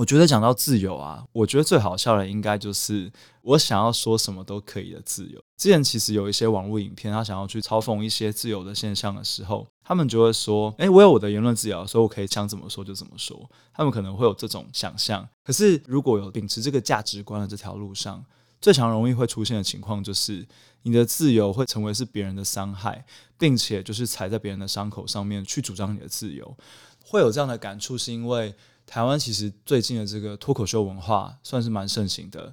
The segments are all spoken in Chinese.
我觉得讲到自由啊，我觉得最好笑的应该就是我想要说什么都可以的自由。之前其实有一些网络影片，他想要去嘲讽一些自由的现象的时候，他们就会说：“诶，我有我的言论自由，所以我可以想怎么说就怎么说。”他们可能会有这种想象。可是如果有秉持这个价值观的这条路上，最常容易会出现的情况就是，你的自由会成为是别人的伤害，并且就是踩在别人的伤口上面去主张你的自由。会有这样的感触，是因为台湾其实最近的这个脱口秀文化算是蛮盛行的，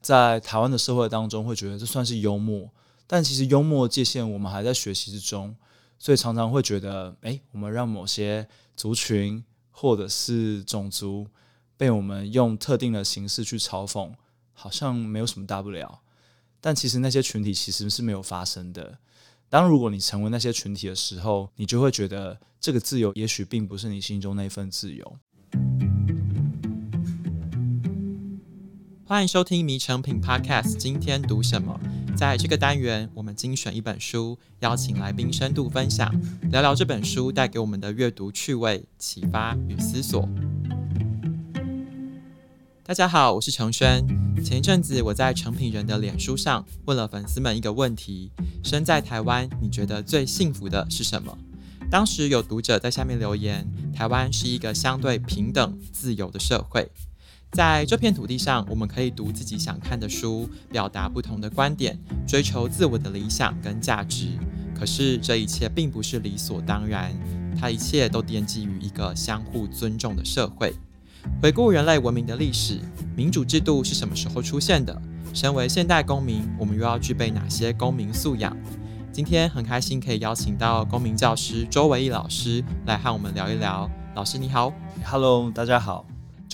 在台湾的社会当中，会觉得这算是幽默，但其实幽默界限我们还在学习之中，所以常常会觉得，诶，我们让某些族群或者是种族被我们用特定的形式去嘲讽，好像没有什么大不了，但其实那些群体其实是没有发生的。当如果你成为那些群体的时候，你就会觉得这个自由也许并不是你心中那份自由。欢迎收听《迷诚品 Podcast》，今天读什么？在这个单元，我们精选一本书，邀请来宾深度分享，聊聊这本书带给我们的阅读趣味、启发与思索。大家好，我是承轩。前一阵子，我在成品人的脸书上问了粉丝们一个问题：身在台湾，你觉得最幸福的是什么？当时有读者在下面留言：台湾是一个相对平等、自由的社会。在这片土地上，我们可以读自己想看的书，表达不同的观点，追求自我的理想跟价值。可是，这一切并不是理所当然，它一切都奠基于一个相互尊重的社会。回顾人类文明的历史，民主制度是什么时候出现的？身为现代公民，我们又要具备哪些公民素养？今天很开心可以邀请到公民教师周维义老师来和我们聊一聊。老师你好，Hello，大家好。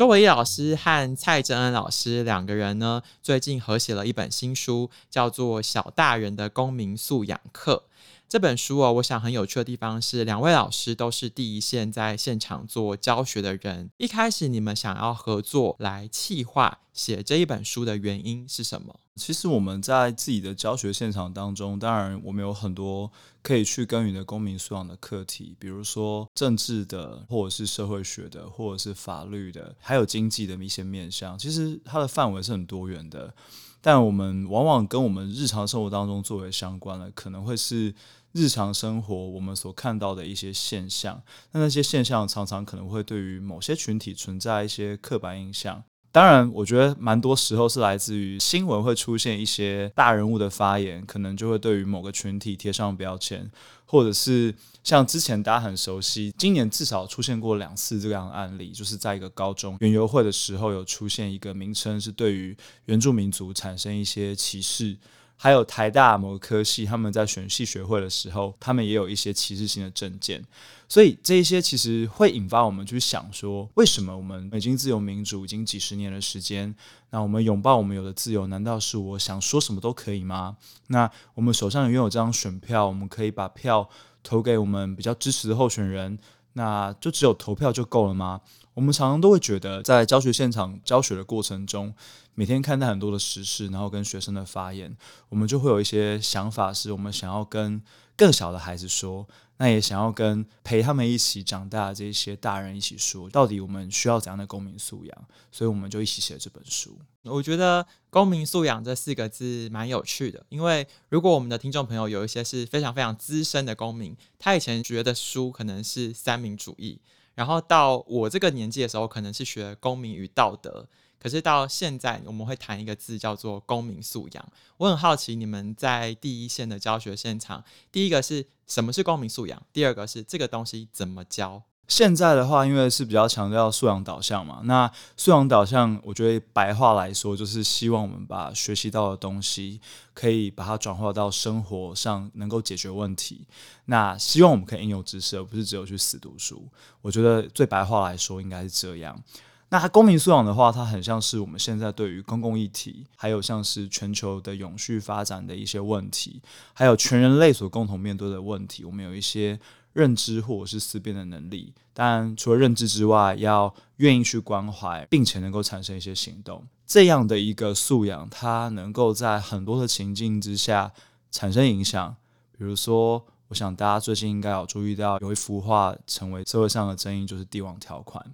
周维义老师和蔡正恩老师两个人呢，最近合写了一本新书，叫做《小大人的公民素养课》。这本书哦，我想很有趣的地方是，两位老师都是第一线在现场做教学的人。一开始你们想要合作来企划写这一本书的原因是什么？其实我们在自己的教学现场当中，当然我们有很多可以去耕耘的公民素养的课题，比如说政治的，或者是社会学的，或者是法律的，还有经济的一些面向。其实它的范围是很多元的，但我们往往跟我们日常生活当中作为相关的，可能会是。日常生活我们所看到的一些现象，那那些现象常常可能会对于某些群体存在一些刻板印象。当然，我觉得蛮多时候是来自于新闻会出现一些大人物的发言，可能就会对于某个群体贴上标签，或者是像之前大家很熟悉，今年至少出现过两次这样的案例，就是在一个高中园游会的时候，有出现一个名称是对于原住民族产生一些歧视。还有台大某个科系，他们在选系学会的时候，他们也有一些歧视性的证件，所以这一些其实会引发我们去想说，为什么我们已经自由民主已经几十年的时间，那我们拥抱我们有的自由，难道是我想说什么都可以吗？那我们手上拥有这张选票，我们可以把票投给我们比较支持的候选人，那就只有投票就够了吗？我们常常都会觉得，在教学现场教学的过程中，每天看待很多的时事，然后跟学生的发言，我们就会有一些想法，是我们想要跟更小的孩子说，那也想要跟陪他们一起长大的这些大人一起说，到底我们需要怎样的公民素养？所以我们就一起写这本书。我觉得“公民素养”这四个字蛮有趣的，因为如果我们的听众朋友有一些是非常非常资深的公民，他以前学的书可能是三民主义。然后到我这个年纪的时候，可能是学公民与道德。可是到现在，我们会谈一个字叫做公民素养。我很好奇，你们在第一线的教学现场，第一个是什么是公民素养？第二个是这个东西怎么教？现在的话，因为是比较强调素养导向嘛，那素养导向，我觉得白话来说，就是希望我们把学习到的东西，可以把它转化到生活上，能够解决问题。那希望我们可以应用知识，而不是只有去死读书。我觉得最白话来说，应该是这样。那公民素养的话，它很像是我们现在对于公共议题，还有像是全球的永续发展的一些问题，还有全人类所共同面对的问题，我们有一些。认知或者是思辨的能力，当然除了认知之外，要愿意去关怀，并且能够产生一些行动，这样的一个素养，它能够在很多的情境之下产生影响。比如说，我想大家最近应该有注意到，有一幅画成为社会上的争议，就是帝王条款。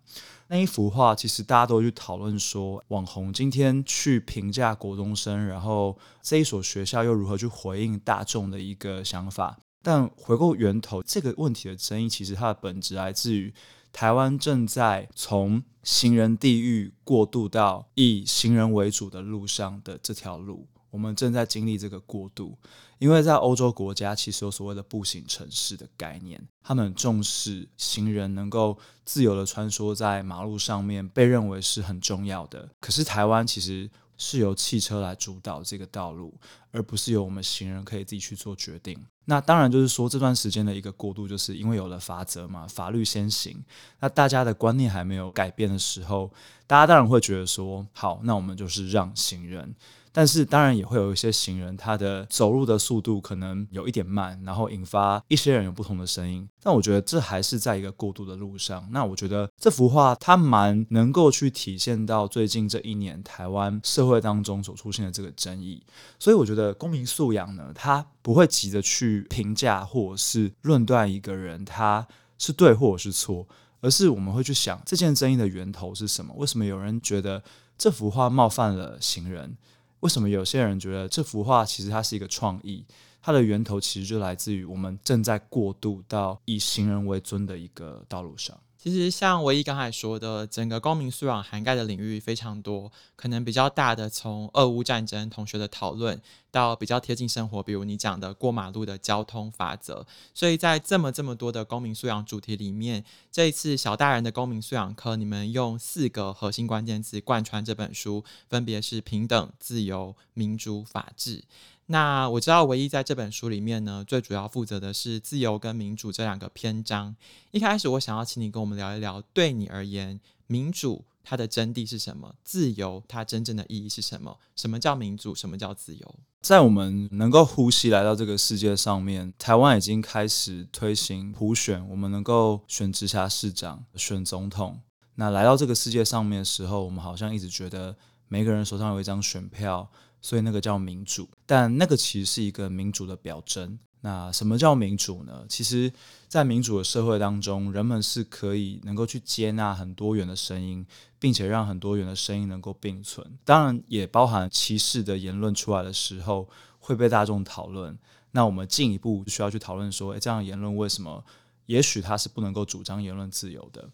那一幅画其实大家都去讨论说，网红今天去评价国中生，然后这一所学校又如何去回应大众的一个想法。但回过源头，这个问题的争议其实它的本质来自于台湾正在从行人地域过渡到以行人为主的路上的这条路。我们正在经历这个过渡，因为在欧洲国家，其实有所谓的步行城市的概念，他们很重视行人能够自由地穿梭在马路上面，被认为是很重要的。可是台湾其实是由汽车来主导这个道路，而不是由我们行人可以自己去做决定。那当然就是说，这段时间的一个过渡，就是因为有了法则嘛，法律先行。那大家的观念还没有改变的时候，大家当然会觉得说，好，那我们就是让行人。但是当然也会有一些行人，他的走路的速度可能有一点慢，然后引发一些人有不同的声音。但我觉得这还是在一个过渡的路上。那我觉得这幅画它蛮能够去体现到最近这一年台湾社会当中所出现的这个争议。所以我觉得公民素养呢，它不会急着去评价或者是论断一个人他是对或者是错，而是我们会去想这件争议的源头是什么？为什么有人觉得这幅画冒犯了行人？为什么有些人觉得这幅画其实它是一个创意？它的源头其实就来自于我们正在过渡到以行人为尊的一个道路上。其实像唯一刚才说的，整个公民素养涵盖的领域非常多，可能比较大的从俄乌战争同学的讨论，到比较贴近生活，比如你讲的过马路的交通法则。所以在这么这么多的公民素养主题里面，这一次小大人的公民素养课，你们用四个核心关键词贯穿这本书，分别是平等、自由、民主、法治。那我知道，唯一在这本书里面呢，最主要负责的是自由跟民主这两个篇章。一开始，我想要请你跟我们聊一聊，对你而言，民主它的真谛是什么？自由它真正的意义是什么？什么叫民主？什么叫自由？在我们能够呼吸来到这个世界上面，台湾已经开始推行普选，我们能够选直辖市长、选总统。那来到这个世界上面的时候，我们好像一直觉得每个人手上有一张选票。所以那个叫民主，但那个其实是一个民主的表征。那什么叫民主呢？其实，在民主的社会当中，人们是可以能够去接纳很多元的声音，并且让很多元的声音能够并存。当然，也包含歧视的言论出来的时候会被大众讨论。那我们进一步需要去讨论说，诶，这样的言论为什么？也许他是不能够主张言论自由的。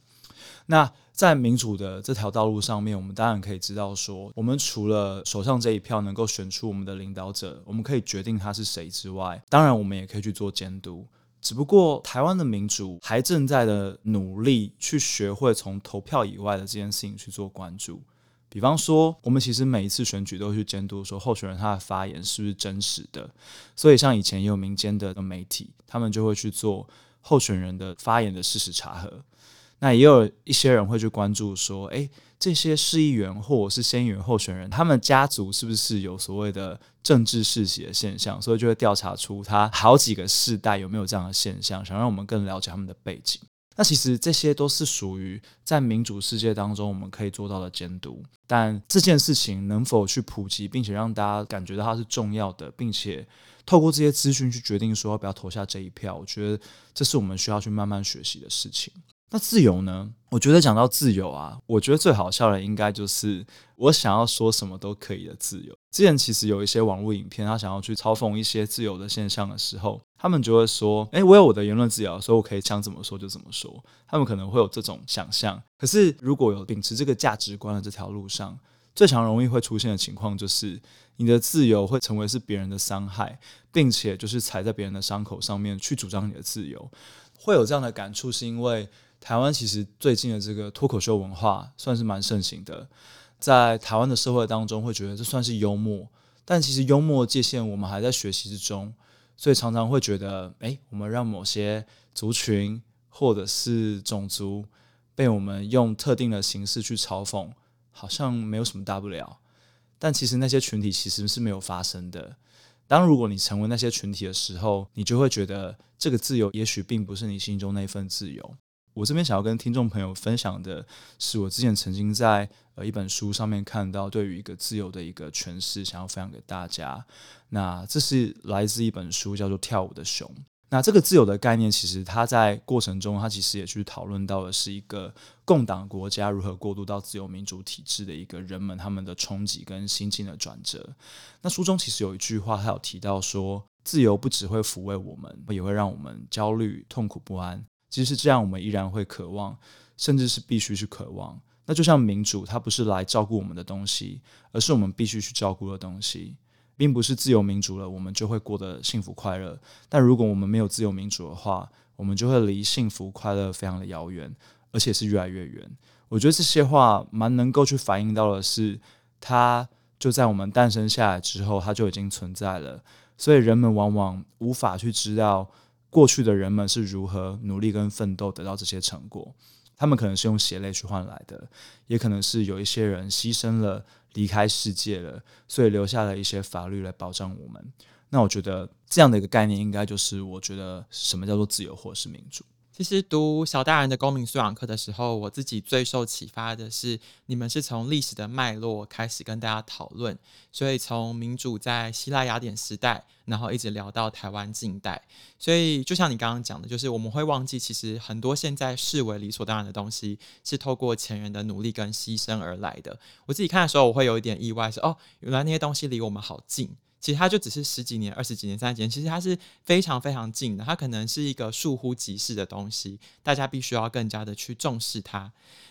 那在民主的这条道路上面，我们当然可以知道说，我们除了手上这一票能够选出我们的领导者，我们可以决定他是谁之外，当然我们也可以去做监督。只不过台湾的民主还正在的努力去学会从投票以外的这件事情去做关注。比方说，我们其实每一次选举都去监督说候选人他的发言是不是真实的。所以像以前也有民间的媒体，他们就会去做候选人的发言的事实查核。那也有一些人会去关注说，诶，这些市议员或者是县议员候选人，他们家族是不是有所谓的政治世袭的现象？所以就会调查出他好几个世代有没有这样的现象，想让我们更了解他们的背景。那其实这些都是属于在民主世界当中我们可以做到的监督。但这件事情能否去普及，并且让大家感觉到它是重要的，并且透过这些资讯去决定说要不要投下这一票，我觉得这是我们需要去慢慢学习的事情。那自由呢？我觉得讲到自由啊，我觉得最好笑的应该就是我想要说什么都可以的自由。之前其实有一些网络影片，他想要去嘲讽一些自由的现象的时候，他们就会说：“诶，我有我的言论自由，所以我可以想怎么说就怎么说。”他们可能会有这种想象。可是如果有秉持这个价值观的这条路上，最常容易会出现的情况就是，你的自由会成为是别人的伤害，并且就是踩在别人的伤口上面去主张你的自由。会有这样的感触，是因为。台湾其实最近的这个脱口秀文化算是蛮盛行的，在台湾的社会当中，会觉得这算是幽默，但其实幽默界限我们还在学习之中，所以常常会觉得，诶，我们让某些族群或者是种族被我们用特定的形式去嘲讽，好像没有什么大不了，但其实那些群体其实是没有发生的。当如果你成为那些群体的时候，你就会觉得这个自由也许并不是你心中那份自由。我这边想要跟听众朋友分享的是，我之前曾经在呃一本书上面看到对于一个自由的一个诠释，想要分享给大家。那这是来自一本书，叫做《跳舞的熊》。那这个自由的概念，其实它在过程中，它其实也去讨论到的是一个共党国家如何过渡到自由民主体制的一个人们他们的冲击跟心境的转折。那书中其实有一句话，它有提到说，自由不只会抚慰我们，也会让我们焦虑、痛苦不安。即使这样，我们依然会渴望，甚至是必须去渴望。那就像民主，它不是来照顾我们的东西，而是我们必须去照顾的东西。并不是自由民主了，我们就会过得幸福快乐。但如果我们没有自由民主的话，我们就会离幸福快乐非常的遥远，而且是越来越远。我觉得这些话蛮能够去反映到的是，它就在我们诞生下来之后，它就已经存在了。所以人们往往无法去知道过去的人们是如何努力跟奋斗得到这些成果。他们可能是用血泪去换来的，也可能是有一些人牺牲了。离开世界了，所以留下了一些法律来保障我们。那我觉得这样的一个概念，应该就是我觉得什么叫做自由或是民主。其实读小大人的公民素养课的时候，我自己最受启发的是，你们是从历史的脉络开始跟大家讨论，所以从民主在希腊雅典时代，然后一直聊到台湾近代。所以就像你刚刚讲的，就是我们会忘记，其实很多现在视为理所当然的东西，是透过前人的努力跟牺牲而来的。我自己看的时候，我会有一点意外，是哦，原来那些东西离我们好近。其实它就只是十几年、二十几年、三十几年，其实它是非常非常近的。它可能是一个倏忽即逝的东西，大家必须要更加的去重视它。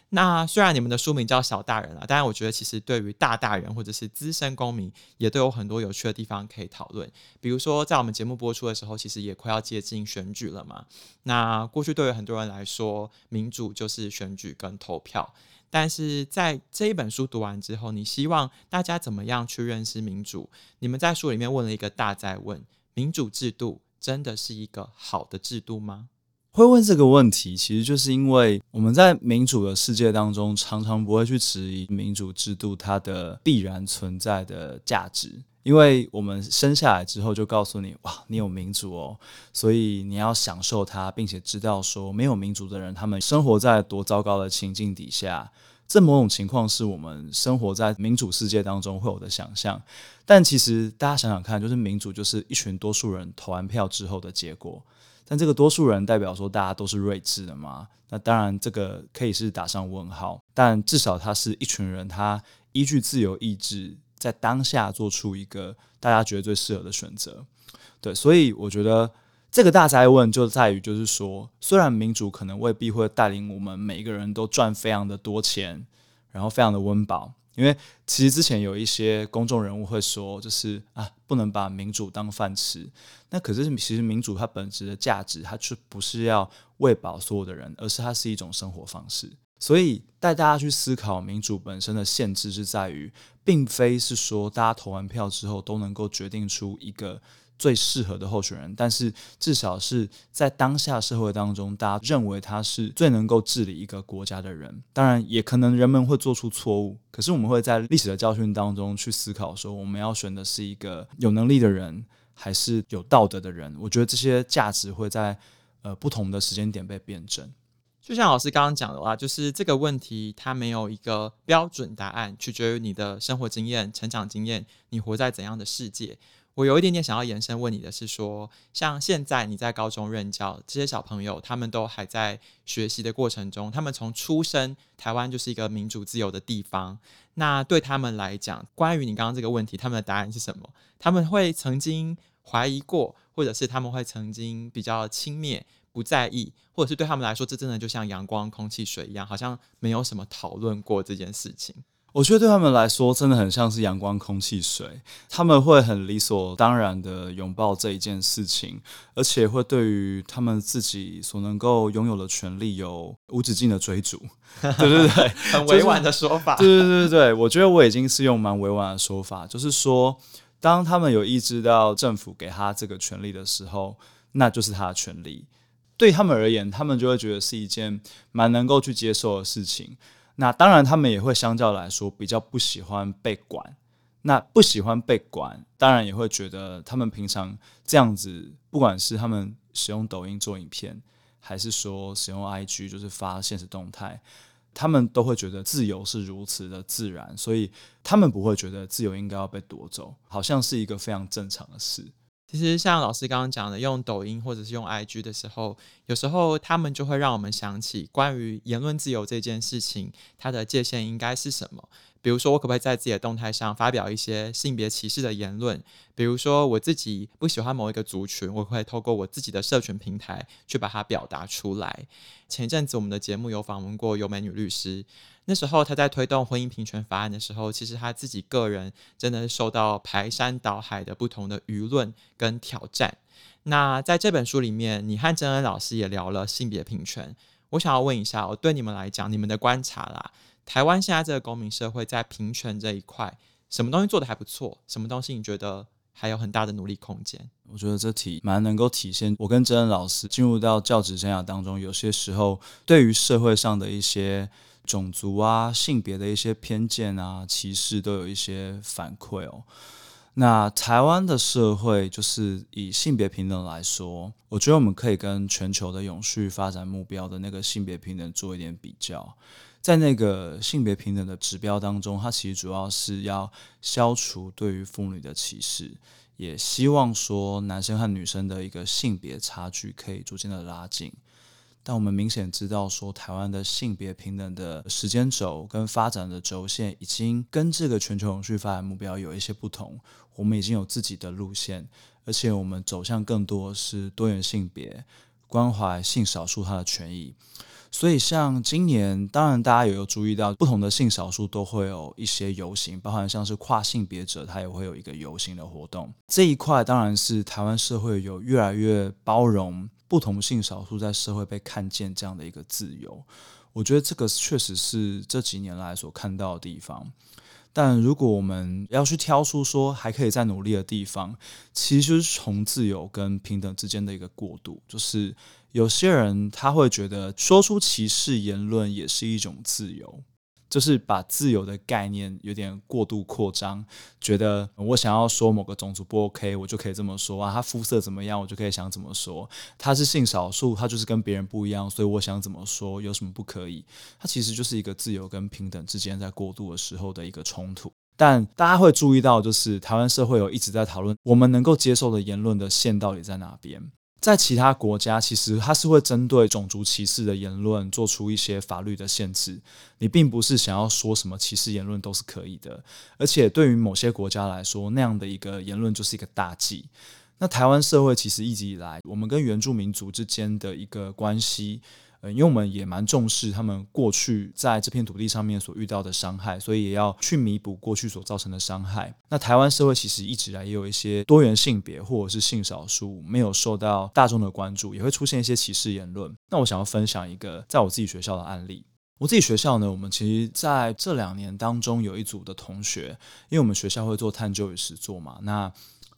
那虽然你们的书名叫小大人啊，但是我觉得其实对于大大人或者是资深公民，也都有很多有趣的地方可以讨论。比如说，在我们节目播出的时候，其实也快要接近选举了嘛。那过去对于很多人来说，民主就是选举跟投票。但是在这一本书读完之后，你希望大家怎么样去认识民主？你们在书里面问了一个大在问：民主制度真的是一个好的制度吗？会问这个问题，其实就是因为我们在民主的世界当中，常常不会去质疑民主制度它的必然存在的价值。因为我们生下来之后就告诉你，哇，你有民主哦，所以你要享受它，并且知道说没有民主的人，他们生活在多糟糕的情境底下。这某种情况是我们生活在民主世界当中会有的想象。但其实大家想想看，就是民主就是一群多数人投完票之后的结果。但这个多数人代表说大家都是睿智的吗？那当然，这个可以是打上问号。但至少他是一群人，他依据自由意志。在当下做出一个大家觉得最适合的选择，对，所以我觉得这个大哉问就在于，就是说，虽然民主可能未必会带领我们每一个人都赚非常的多钱，然后非常的温饱，因为其实之前有一些公众人物会说，就是啊，不能把民主当饭吃。那可是其实民主它本质的价值，它却不是要喂饱所有的人，而是它是一种生活方式。所以带大家去思考民主本身的限制是在于，并非是说大家投完票之后都能够决定出一个最适合的候选人，但是至少是在当下社会当中，大家认为他是最能够治理一个国家的人。当然，也可能人们会做出错误，可是我们会在历史的教训当中去思考，说我们要选的是一个有能力的人，还是有道德的人？我觉得这些价值会在呃不同的时间点被辩证。就像老师刚刚讲的话，就是这个问题它没有一个标准答案，取决于你的生活经验、成长经验，你活在怎样的世界。我有一点点想要延伸问你的是说，像现在你在高中任教，这些小朋友他们都还在学习的过程中，他们从出生，台湾就是一个民主自由的地方。那对他们来讲，关于你刚刚这个问题，他们的答案是什么？他们会曾经怀疑过，或者是他们会曾经比较轻蔑？不在意，或者是对他们来说，这真的就像阳光、空气、水一样，好像没有什么讨论过这件事情。我觉得对他们来说，真的很像是阳光、空气、水，他们会很理所当然的拥抱这一件事情，而且会对于他们自己所能够拥有的权利有无止境的追逐。对对对，很委婉的说法。就是、对对对对，我觉得我已经是用蛮委婉的说法，就是说，当他们有意识到政府给他这个权利的时候，那就是他的权利。对他们而言，他们就会觉得是一件蛮能够去接受的事情。那当然，他们也会相较来说比较不喜欢被管。那不喜欢被管，当然也会觉得他们平常这样子，不管是他们使用抖音做影片，还是说使用 IG 就是发现实动态，他们都会觉得自由是如此的自然，所以他们不会觉得自由应该要被夺走，好像是一个非常正常的事。其实像老师刚刚讲的，用抖音或者是用 IG 的时候，有时候他们就会让我们想起关于言论自由这件事情，它的界限应该是什么？比如说，我可不可以在自己的动态上发表一些性别歧视的言论？比如说，我自己不喜欢某一个族群，我会透过我自己的社群平台去把它表达出来。前一阵子，我们的节目有访问过尤美女律师，那时候她在推动婚姻平权法案的时候，其实她自己个人真的是受到排山倒海的不同的舆论跟挑战。那在这本书里面，你和珍恩老师也聊了性别平权。我想要问一下，我对你们来讲，你们的观察啦。台湾现在这个公民社会在平权这一块，什么东西做得还不错？什么东西你觉得还有很大的努力空间？我觉得这题蛮能够体现我跟珍恩老师进入到教职生涯当中，有些时候对于社会上的一些种族啊、性别的一些偏见啊、歧视，都有一些反馈哦。那台湾的社会就是以性别平等来说，我觉得我们可以跟全球的永续发展目标的那个性别平等做一点比较。在那个性别平等的指标当中，它其实主要是要消除对于妇女的歧视，也希望说男生和女生的一个性别差距可以逐渐的拉近。但我们明显知道说，台湾的性别平等的时间轴跟发展的轴线，已经跟这个全球永续发展目标有一些不同。我们已经有自己的路线，而且我们走向更多是多元性别，关怀性少数他的权益。所以，像今年，当然大家也有注意到，不同的性少数都会有一些游行，包含像是跨性别者，他也会有一个游行的活动。这一块当然是台湾社会有越来越包容不同性少数在社会被看见这样的一个自由。我觉得这个确实是这几年来所看到的地方。但如果我们要去挑出说还可以再努力的地方，其实是从自由跟平等之间的一个过渡，就是。有些人他会觉得说出歧视言论也是一种自由，就是把自由的概念有点过度扩张，觉得我想要说某个种族不 OK，我就可以这么说啊，他肤色怎么样，我就可以想怎么说，他是性少数，他就是跟别人不一样，所以我想怎么说有什么不可以？他其实就是一个自由跟平等之间在过渡的时候的一个冲突。但大家会注意到，就是台湾社会有一直在讨论我们能够接受的言论的线到底在哪边。在其他国家，其实它是会针对种族歧视的言论做出一些法律的限制。你并不是想要说什么歧视言论都是可以的，而且对于某些国家来说，那样的一个言论就是一个大忌。那台湾社会其实一直以来，我们跟原住民族之间的一个关系。因为我们也蛮重视他们过去在这片土地上面所遇到的伤害，所以也要去弥补过去所造成的伤害。那台湾社会其实一直以来也有一些多元性别或者是性少数没有受到大众的关注，也会出现一些歧视言论。那我想要分享一个在我自己学校的案例。我自己学校呢，我们其实在这两年当中有一组的同学，因为我们学校会做探究与实作嘛，那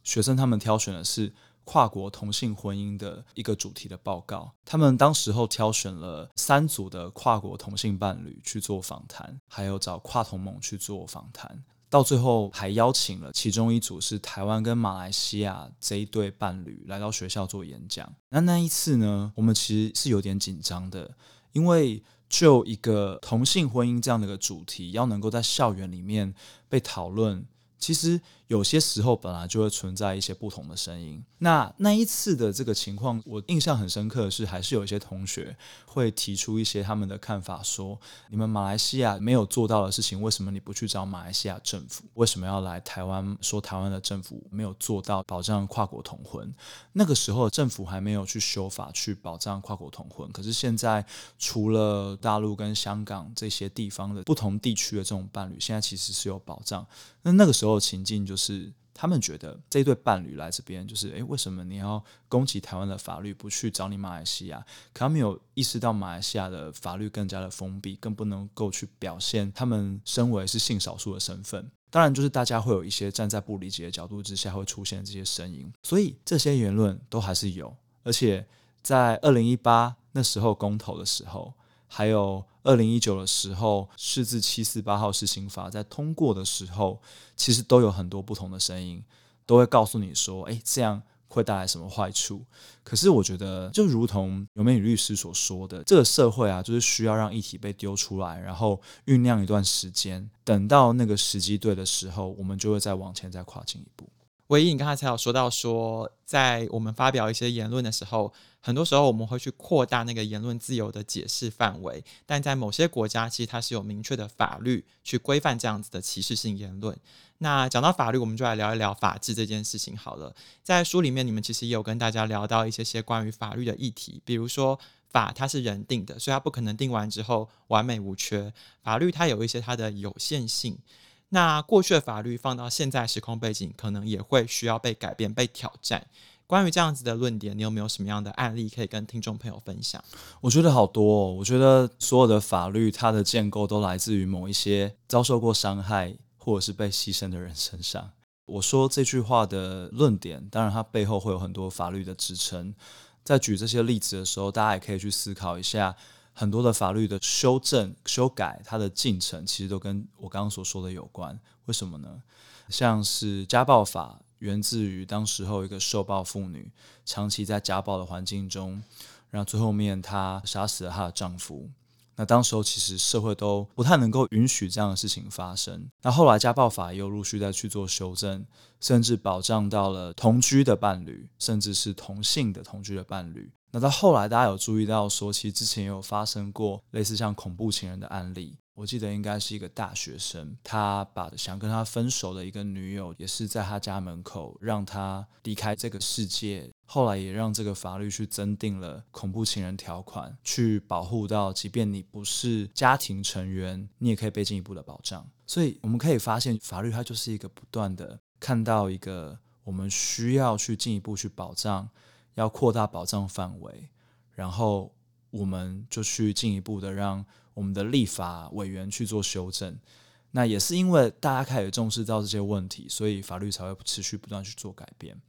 学生他们挑选的是。跨国同性婚姻的一个主题的报告，他们当时候挑选了三组的跨国同性伴侣去做访谈，还有找跨同盟去做访谈，到最后还邀请了其中一组是台湾跟马来西亚这一对伴侣来到学校做演讲。那那一次呢，我们其实是有点紧张的，因为就一个同性婚姻这样的一个主题，要能够在校园里面被讨论。其实有些时候本来就会存在一些不同的声音。那那一次的这个情况，我印象很深刻的是，还是有一些同学会提出一些他们的看法，说你们马来西亚没有做到的事情，为什么你不去找马来西亚政府？为什么要来台湾说台湾的政府没有做到保障跨国同婚？那个时候政府还没有去修法去保障跨国同婚，可是现在除了大陆跟香港这些地方的不同地区的这种伴侣，现在其实是有保障。那那个时候情境就，是他们觉得这一对伴侣来这边，就是诶，为什么你要攻击台湾的法律，不去找你马来西亚？可他们有意识到马来西亚的法律更加的封闭，更不能够去表现他们身为是性少数的身份。当然，就是大家会有一些站在不理解的角度之下会出现这些声音，所以这些言论都还是有。而且在二零一八那时候公投的时候，还有。二零一九的时候，释字七四八号施行法在通过的时候，其实都有很多不同的声音，都会告诉你说：“诶，这样会带来什么坏处？”可是我觉得，就如同尤美女律师所说的，这个社会啊，就是需要让议题被丢出来，然后酝酿一段时间，等到那个时机对的时候，我们就会再往前再跨进一步。唯一，你刚才才有说到说，在我们发表一些言论的时候，很多时候我们会去扩大那个言论自由的解释范围，但在某些国家，其实它是有明确的法律去规范这样子的歧视性言论。那讲到法律，我们就来聊一聊法治这件事情好了。在书里面，你们其实也有跟大家聊到一些些关于法律的议题，比如说法它是人定的，所以它不可能定完之后完美无缺。法律它有一些它的有限性。那过去的法律放到现在时空背景，可能也会需要被改变、被挑战。关于这样子的论点，你有没有什么样的案例可以跟听众朋友分享？我觉得好多哦。我觉得所有的法律，它的建构都来自于某一些遭受过伤害或者是被牺牲的人身上。我说这句话的论点，当然它背后会有很多法律的支撑。在举这些例子的时候，大家也可以去思考一下。很多的法律的修正、修改，它的进程其实都跟我刚刚所说的有关。为什么呢？像是家暴法，源自于当时候一个受暴妇女长期在家暴的环境中，然后最后面她杀死了她的丈夫。那当时候其实社会都不太能够允许这样的事情发生。那后来家暴法又陆续再去做修正，甚至保障到了同居的伴侣，甚至是同性的同居的伴侣。那到后来，大家有注意到说，其实之前也有发生过类似像恐怖情人的案例。我记得应该是一个大学生，他把想跟他分手的一个女友，也是在他家门口让他离开这个世界。后来也让这个法律去增订了恐怖情人条款，去保护到，即便你不是家庭成员，你也可以被进一步的保障。所以我们可以发现，法律它就是一个不断的看到一个我们需要去进一步去保障。要扩大保障范围，然后我们就去进一步的让我们的立法委员去做修正。那也是因为大家开始重视到这些问题，所以法律才会持续不断去做改变。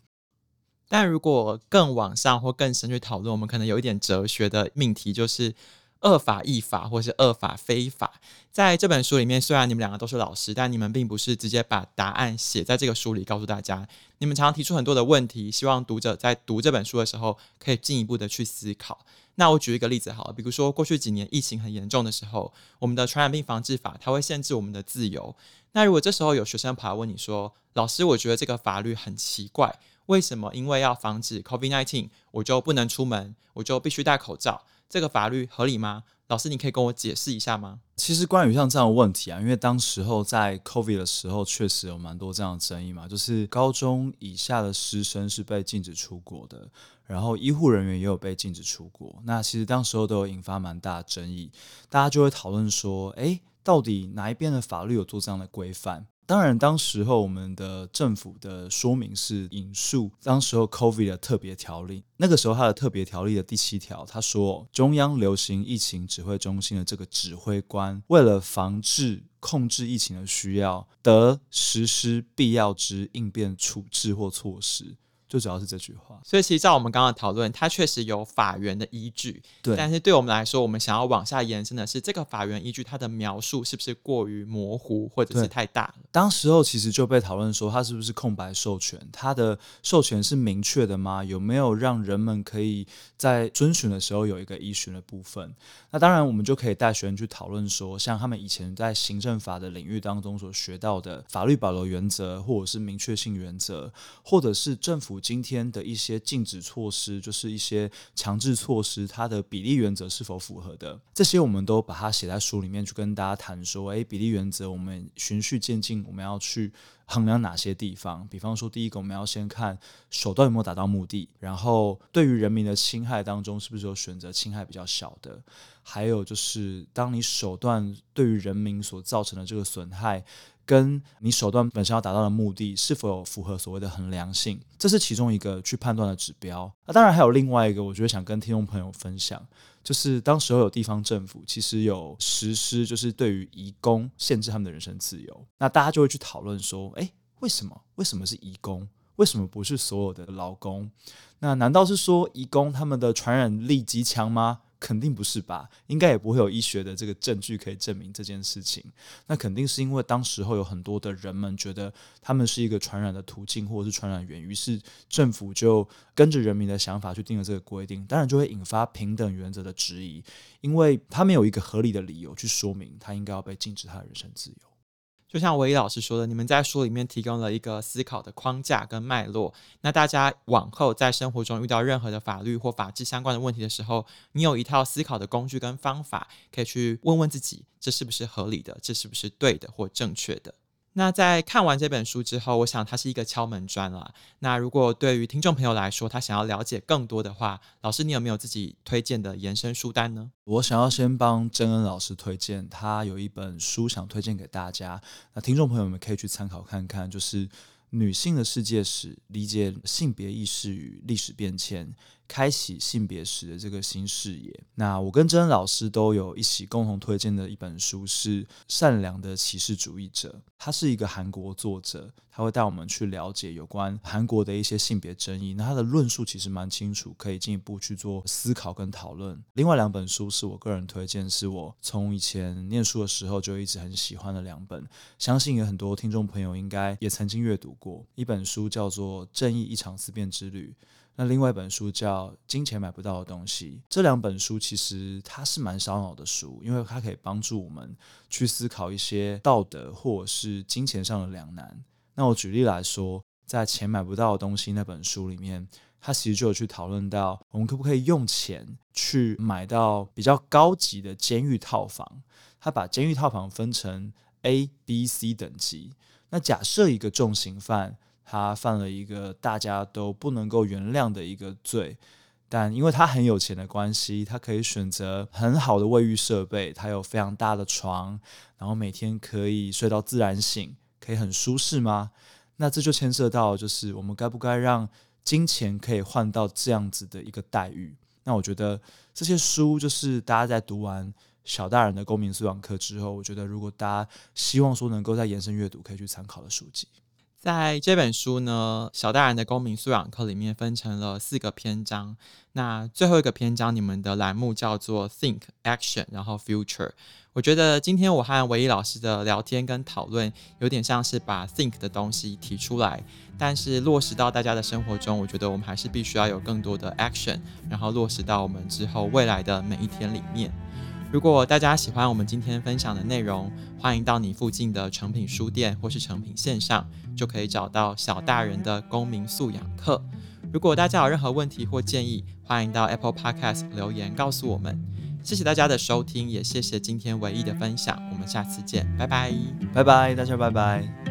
但如果更往上或更深去讨论，我们可能有一点哲学的命题，就是。恶法亦法，或是恶法非法，在这本书里面，虽然你们两个都是老师，但你们并不是直接把答案写在这个书里告诉大家。你们常常提出很多的问题，希望读者在读这本书的时候可以进一步的去思考。那我举一个例子好了，比如说过去几年疫情很严重的时候，我们的传染病防治法它会限制我们的自由。那如果这时候有学生跑来问你说：“老师，我觉得这个法律很奇怪，为什么因为要防止 COVID-19，我就不能出门，我就必须戴口罩？”这个法律合理吗？老师，你可以跟我解释一下吗？其实关于像这样的问题啊，因为当时候在 COVID 的时候，确实有蛮多这样的争议嘛，就是高中以下的师生是被禁止出国的，然后医护人员也有被禁止出国。那其实当时候都有引发蛮大的争议，大家就会讨论说，诶，到底哪一边的法律有做这样的规范？当然，当时候我们的政府的说明是引述当时候 COVID 的特别条例。那个时候，它的特别条例的第七条，他说，中央流行疫情指挥中心的这个指挥官，为了防治控制疫情的需要，得实施必要之应变处置或措施。就主要是这句话，所以其实照我们刚刚讨论，它确实有法源的依据。对，但是对我们来说，我们想要往下延伸的是，这个法源依据它的描述是不是过于模糊，或者是太大了？当时候其实就被讨论说，它是不是空白授权？它的授权是明确的吗？有没有让人们可以在遵循的时候有一个依循的部分？那当然，我们就可以带学生去讨论说，像他们以前在行政法的领域当中所学到的法律保留原则，或者是明确性原则，或者是政府。今天的一些禁止措施，就是一些强制措施，它的比例原则是否符合的？这些我们都把它写在书里面，去跟大家谈说，诶，比例原则，我们循序渐进，我们要去衡量哪些地方？比方说，第一个，我们要先看手段有没有达到目的，然后对于人民的侵害当中，是不是有选择侵害比较小的？还有就是，当你手段对于人民所造成的这个损害，跟你手段本身要达到的目的是否有符合所谓的衡量性，这是其中一个去判断的指标。那当然还有另外一个，我觉得想跟听众朋友分享，就是当时候有地方政府其实有实施，就是对于移工限制他们的人身自由。那大家就会去讨论说，诶，为什么？为什么是移工？为什么不是所有的劳工？那难道是说移工他们的传染力极强吗？肯定不是吧，应该也不会有医学的这个证据可以证明这件事情。那肯定是因为当时候有很多的人们觉得他们是一个传染的途径或者是传染源，于是政府就跟着人民的想法去定了这个规定，当然就会引发平等原则的质疑，因为他没有一个合理的理由去说明他应该要被禁止他的人身自由。就像唯一老师说的，你们在书里面提供了一个思考的框架跟脉络。那大家往后在生活中遇到任何的法律或法治相关的问题的时候，你有一套思考的工具跟方法，可以去问问自己，这是不是合理的？这是不是对的或正确的？那在看完这本书之后，我想它是一个敲门砖了。那如果对于听众朋友来说，他想要了解更多的话，老师你有没有自己推荐的延伸书单呢？我想要先帮珍恩老师推荐，他有一本书想推荐给大家。那听众朋友们可以去参考看看，就是《女性的世界史：理解性别意识与历史变迁》。开启性别史的这个新视野。那我跟珍恩老师都有一起共同推荐的一本书是《善良的歧视主义者》，他是一个韩国作者，他会带我们去了解有关韩国的一些性别争议。那他的论述其实蛮清楚，可以进一步去做思考跟讨论。另外两本书是我个人推荐，是我从以前念书的时候就一直很喜欢的两本，相信有很多听众朋友应该也曾经阅读过。一本书叫做《正义一场思辨之旅》。那另外一本书叫《金钱买不到的东西》，这两本书其实它是蛮烧脑的书，因为它可以帮助我们去思考一些道德或者是金钱上的两难。那我举例来说，在《钱买不到的东西》那本书里面，它其实就有去讨论到，我们可不可以用钱去买到比较高级的监狱套房？它把监狱套房分成 A、B、C 等级。那假设一个重刑犯。他犯了一个大家都不能够原谅的一个罪，但因为他很有钱的关系，他可以选择很好的卫浴设备，他有非常大的床，然后每天可以睡到自然醒，可以很舒适吗？那这就牵涉到，就是我们该不该让金钱可以换到这样子的一个待遇？那我觉得这些书，就是大家在读完小大人的公民素养课之后，我觉得如果大家希望说能够在延伸阅读，可以去参考的书籍。在这本书呢，小大人的公民素养课里面分成了四个篇章。那最后一个篇章，你们的栏目叫做 Think Action，然后 Future。我觉得今天我和唯一老师的聊天跟讨论，有点像是把 Think 的东西提出来，但是落实到大家的生活中，我觉得我们还是必须要有更多的 Action，然后落实到我们之后未来的每一天里面。如果大家喜欢我们今天分享的内容，欢迎到你附近的成品书店或是成品线上，就可以找到小大人的公民素养课。如果大家有任何问题或建议，欢迎到 Apple Podcast 留言告诉我们。谢谢大家的收听，也谢谢今天唯一的分享。我们下次见，拜拜，拜拜，大家拜拜。